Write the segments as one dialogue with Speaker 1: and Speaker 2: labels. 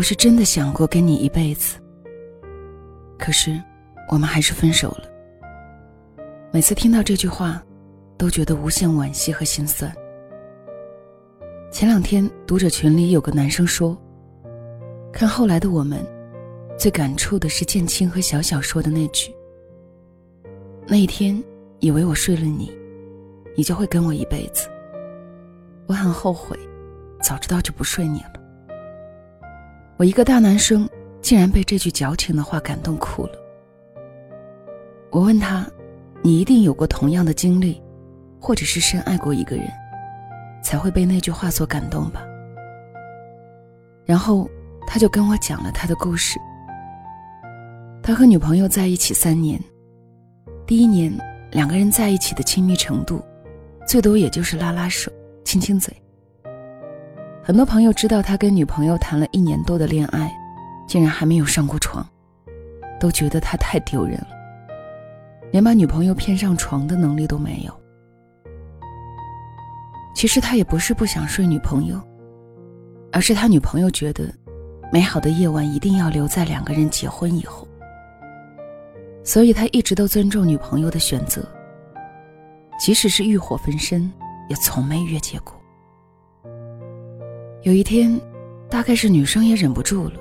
Speaker 1: 我是真的想过跟你一辈子，可是我们还是分手了。每次听到这句话，都觉得无限惋惜和心酸。前两天读者群里有个男生说：“看后来的我们，最感触的是建青和小小说的那句。那一天，以为我睡了你，你就会跟我一辈子。我很后悔，早知道就不睡你了。我一个大男生，竟然被这句矫情的话感动哭了。我问他：“你一定有过同样的经历，或者是深爱过一个人？”才会被那句话所感动吧。然后他就跟我讲了他的故事。他和女朋友在一起三年，第一年两个人在一起的亲密程度，最多也就是拉拉手、亲亲嘴。很多朋友知道他跟女朋友谈了一年多的恋爱，竟然还没有上过床，都觉得他太丢人了，连把女朋友骗上床的能力都没有。其实他也不是不想睡女朋友，而是他女朋友觉得，美好的夜晚一定要留在两个人结婚以后。所以他一直都尊重女朋友的选择，即使是欲火焚身，也从没越界过。有一天，大概是女生也忍不住了，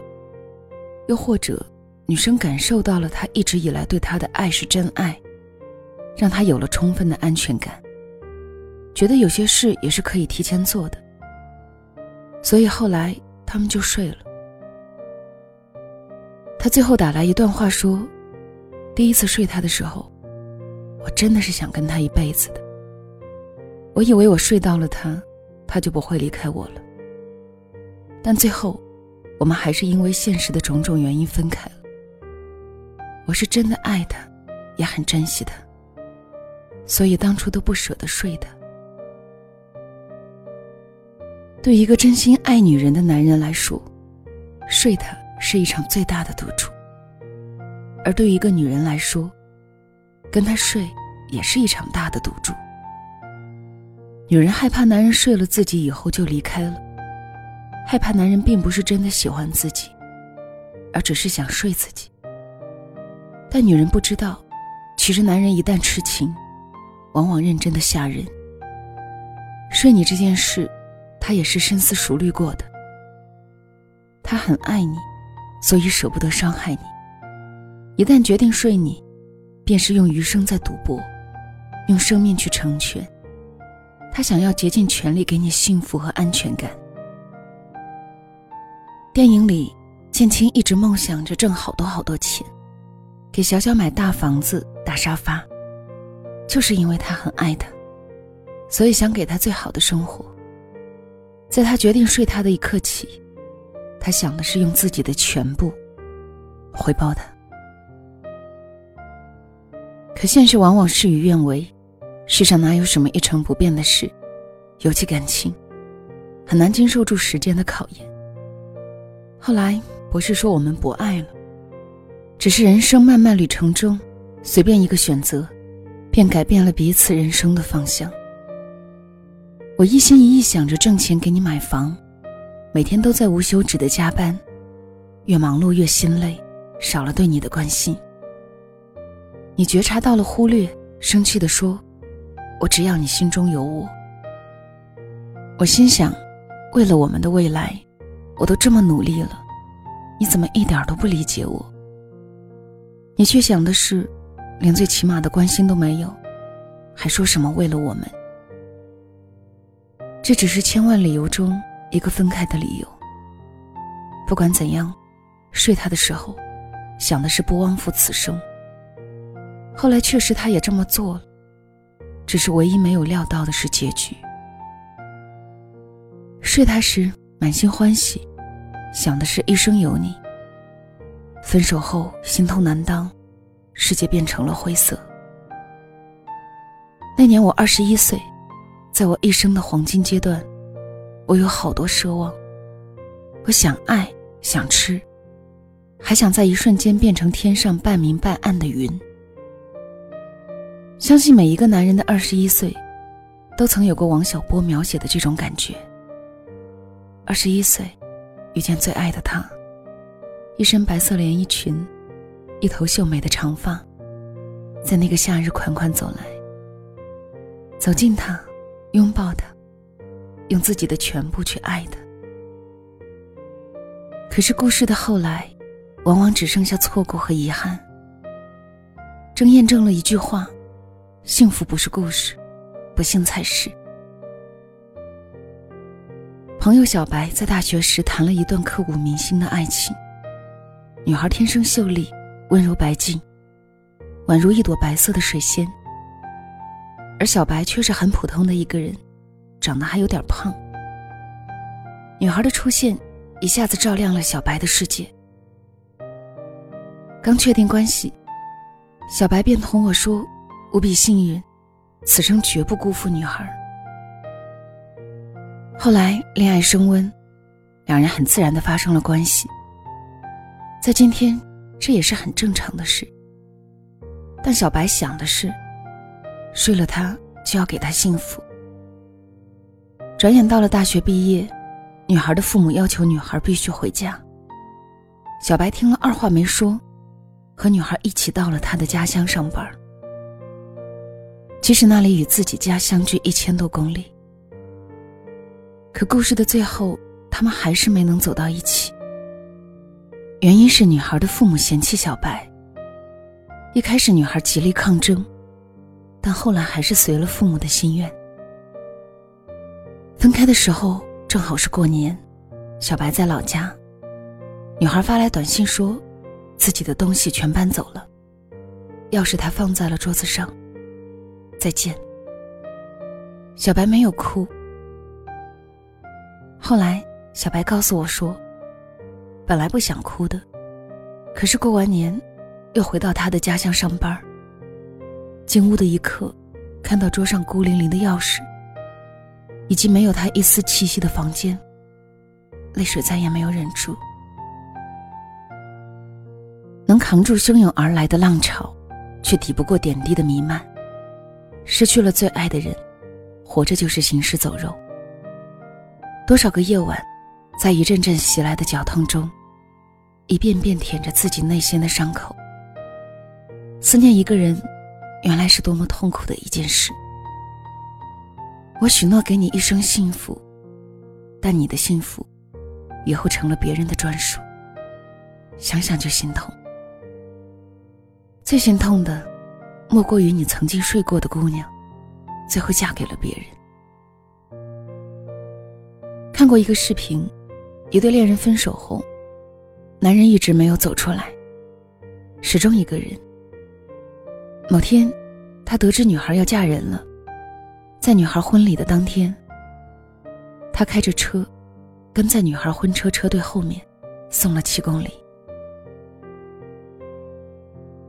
Speaker 1: 又或者女生感受到了他一直以来对她的爱是真爱，让她有了充分的安全感。觉得有些事也是可以提前做的，所以后来他们就睡了。他最后打来一段话说：“第一次睡他的时候，我真的是想跟他一辈子的。我以为我睡到了他，他就不会离开我了。但最后，我们还是因为现实的种种原因分开了。我是真的爱他，也很珍惜他，所以当初都不舍得睡他。”对一个真心爱女人的男人来说，睡他是一场最大的赌注；而对一个女人来说，跟他睡也是一场大的赌注。女人害怕男人睡了自己以后就离开了，害怕男人并不是真的喜欢自己，而只是想睡自己。但女人不知道，其实男人一旦痴情，往往认真的吓人。睡你这件事。他也是深思熟虑过的。他很爱你，所以舍不得伤害你。一旦决定睡你，便是用余生在赌博，用生命去成全。他想要竭尽全力给你幸福和安全感。电影里，建青一直梦想着挣好多好多钱，给小小买大房子、大沙发，就是因为他很爱她，所以想给她最好的生活。在他决定睡他的一刻起，他想的是用自己的全部回报他。可现实往往事与愿违，世上哪有什么一成不变的事？尤其感情，很难经受住时间的考验。后来不是说我们不爱了，只是人生漫漫旅程中，随便一个选择，便改变了彼此人生的方向。我一心一意想着挣钱给你买房，每天都在无休止的加班，越忙碌越心累，少了对你的关心。你觉察到了忽略，生气地说：“我只要你心中有我。”我心想，为了我们的未来，我都这么努力了，你怎么一点都不理解我？你却想的是，连最起码的关心都没有，还说什么为了我们？这只是千万理由中一个分开的理由。不管怎样，睡他的时候，想的是不枉负此生。后来确实他也这么做了，只是唯一没有料到的是结局。睡他时满心欢喜，想的是一生有你。分手后心痛难当，世界变成了灰色。那年我二十一岁。在我一生的黄金阶段，我有好多奢望。我想爱，想吃，还想在一瞬间变成天上半明半暗的云。相信每一个男人的二十一岁，都曾有过王小波描写的这种感觉。二十一岁，遇见最爱的他，一身白色连衣裙，一头秀美的长发，在那个夏日款款走来。走近他，拥抱他，用自己的全部去爱他。可是故事的后来，往往只剩下错过和遗憾。正验证了一句话：幸福不是故事，不幸才是。朋友小白在大学时谈了一段刻骨铭心的爱情。女孩天生秀丽，温柔白净，宛如一朵白色的水仙。而小白却是很普通的一个人，长得还有点胖。女孩的出现一下子照亮了小白的世界。刚确定关系，小白便同我说：“无比幸运，此生绝不辜负女孩。”后来恋爱升温，两人很自然的发生了关系。在今天，这也是很正常的事。但小白想的是，睡了他就要给他幸福。转眼到了大学毕业，女孩的父母要求女孩必须回家。小白听了，二话没说，和女孩一起到了他的家乡上班。即使那里与自己家相距一千多公里。可故事的最后，他们还是没能走到一起。原因是女孩的父母嫌弃小白。一开始，女孩极力抗争，但后来还是随了父母的心愿。分开的时候正好是过年，小白在老家，女孩发来短信说，自己的东西全搬走了，钥匙她放在了桌子上。再见。小白没有哭。后来，小白告诉我说：“本来不想哭的，可是过完年，又回到他的家乡上班。进屋的一刻，看到桌上孤零零的钥匙，以及没有他一丝气息的房间，泪水再也没有忍住。能扛住汹涌而来的浪潮，却抵不过点滴的弥漫。失去了最爱的人，活着就是行尸走肉。”多少个夜晚，在一阵阵袭来的绞痛中，一遍遍舔着自己内心的伤口。思念一个人，原来是多么痛苦的一件事。我许诺给你一生幸福，但你的幸福，以后成了别人的专属。想想就心痛。最心痛的，莫过于你曾经睡过的姑娘，最后嫁给了别人。看过一个视频，一对恋人分手后，男人一直没有走出来，始终一个人。某天，他得知女孩要嫁人了，在女孩婚礼的当天，他开着车，跟在女孩婚车车队后面，送了七公里。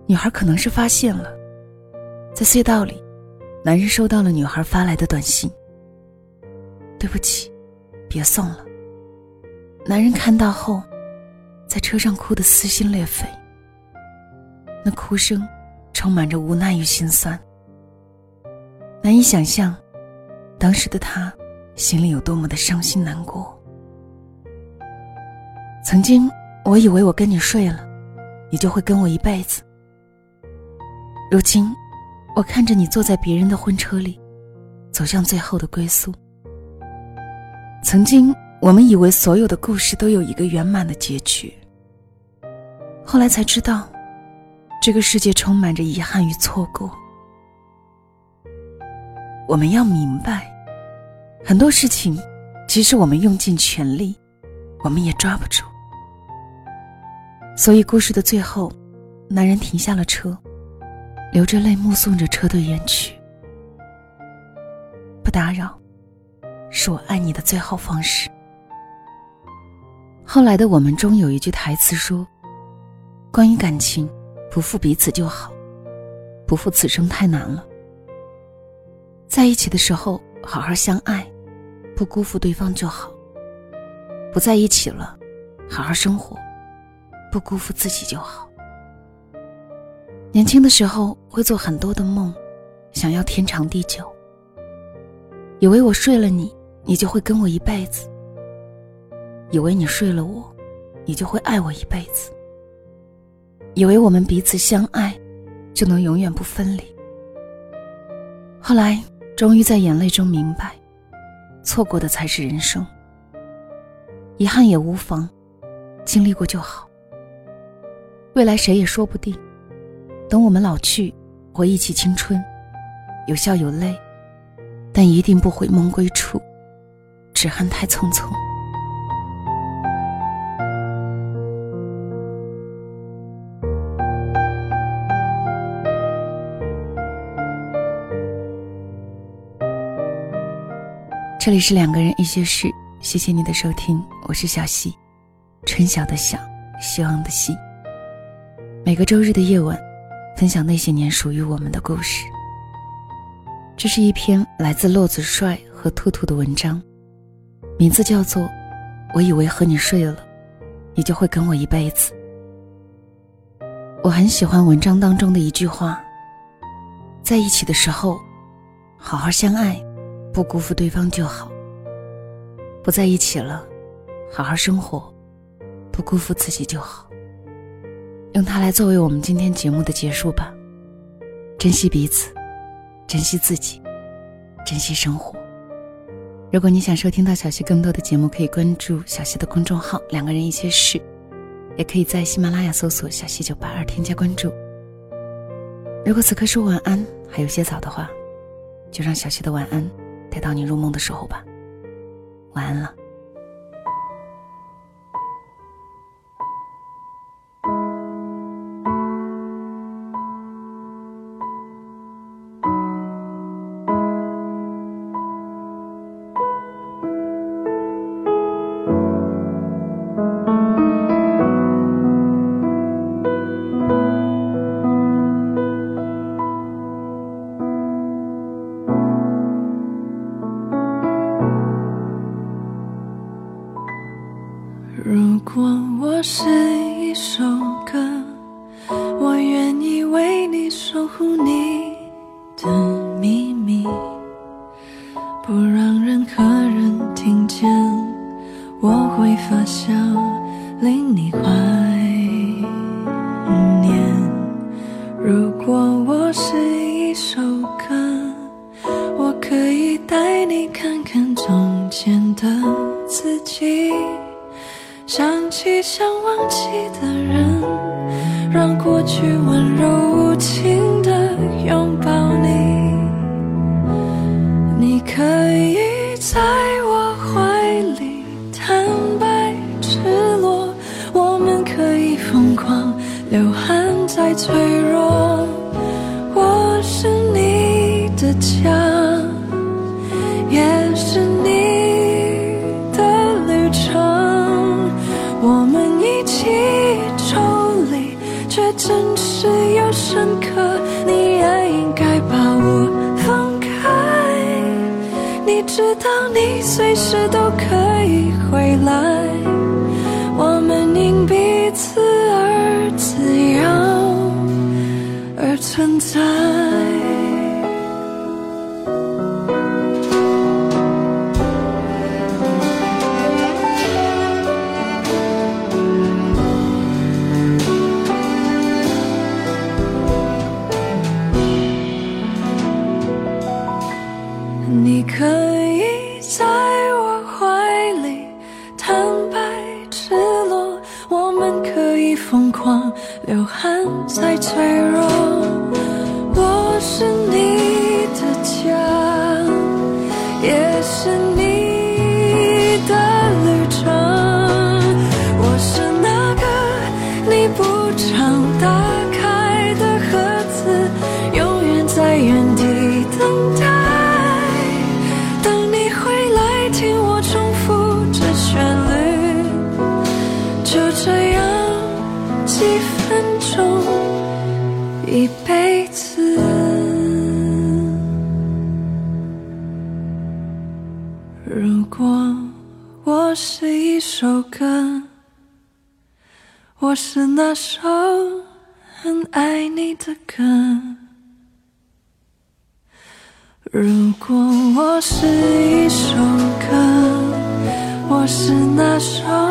Speaker 1: 女孩可能是发现了，在隧道里，男人收到了女孩发来的短信：“对不起。”别送了。男人看到后，在车上哭得撕心裂肺。那哭声充满着无奈与心酸。难以想象，当时的他心里有多么的伤心难过。曾经我以为我跟你睡了，你就会跟我一辈子。如今，我看着你坐在别人的婚车里，走向最后的归宿。曾经，我们以为所有的故事都有一个圆满的结局。后来才知道，这个世界充满着遗憾与错过。我们要明白，很多事情，即使我们用尽全力，我们也抓不住。所以，故事的最后，男人停下了车，流着泪目送着车队远去。不打扰。是我爱你的最好方式。后来的我们中有一句台词说：“关于感情，不负彼此就好，不负此生太难了。在一起的时候好好相爱，不辜负对方就好。不在一起了，好好生活，不辜负自己就好。年轻的时候会做很多的梦，想要天长地久，以为我睡了你。”你就会跟我一辈子，以为你睡了我，你就会爱我一辈子。以为我们彼此相爱，就能永远不分离。后来，终于在眼泪中明白，错过的才是人生。遗憾也无妨，经历过就好。未来谁也说不定。等我们老去，回忆起青春，有笑有泪，但一定不悔梦归处，只恨太匆匆。这里是两个人一些事，谢谢你的收听，我是小溪，春晓的晓，希望的希。每个周日的夜晚。分享那些年属于我们的故事。这是一篇来自骆子帅和兔兔的文章，名字叫做《我以为和你睡了，你就会跟我一辈子》。我很喜欢文章当中的一句话：“在一起的时候，好好相爱，不辜负对方就好；不在一起了，好好生活，不辜负自己就好。”用它来作为我们今天节目的结束吧。珍惜彼此，珍惜自己，珍惜生活。如果你想收听到小溪更多的节目，可以关注小溪的公众号“两个人一些事”，也可以在喜马拉雅搜索“小溪九八二”添加关注。如果此刻说晚安还有些早的话，就让小溪的晚安带到你入梦的时候吧。晚安了。
Speaker 2: 怀念。如果我是一首歌，我可以带你看看从前的自己。想起想忘记的人，让过去温柔流汗再脆弱，我是你的墙，也是你的旅程。我们一起抽离，却真实又深刻。你也应该把我放开，你知道，你随时。坦白赤裸，我们可以疯狂，流汗再脆弱。几。分钟，一辈子。如果我是一首歌，我是那首很爱你的歌。如果我是一首歌，我是那首。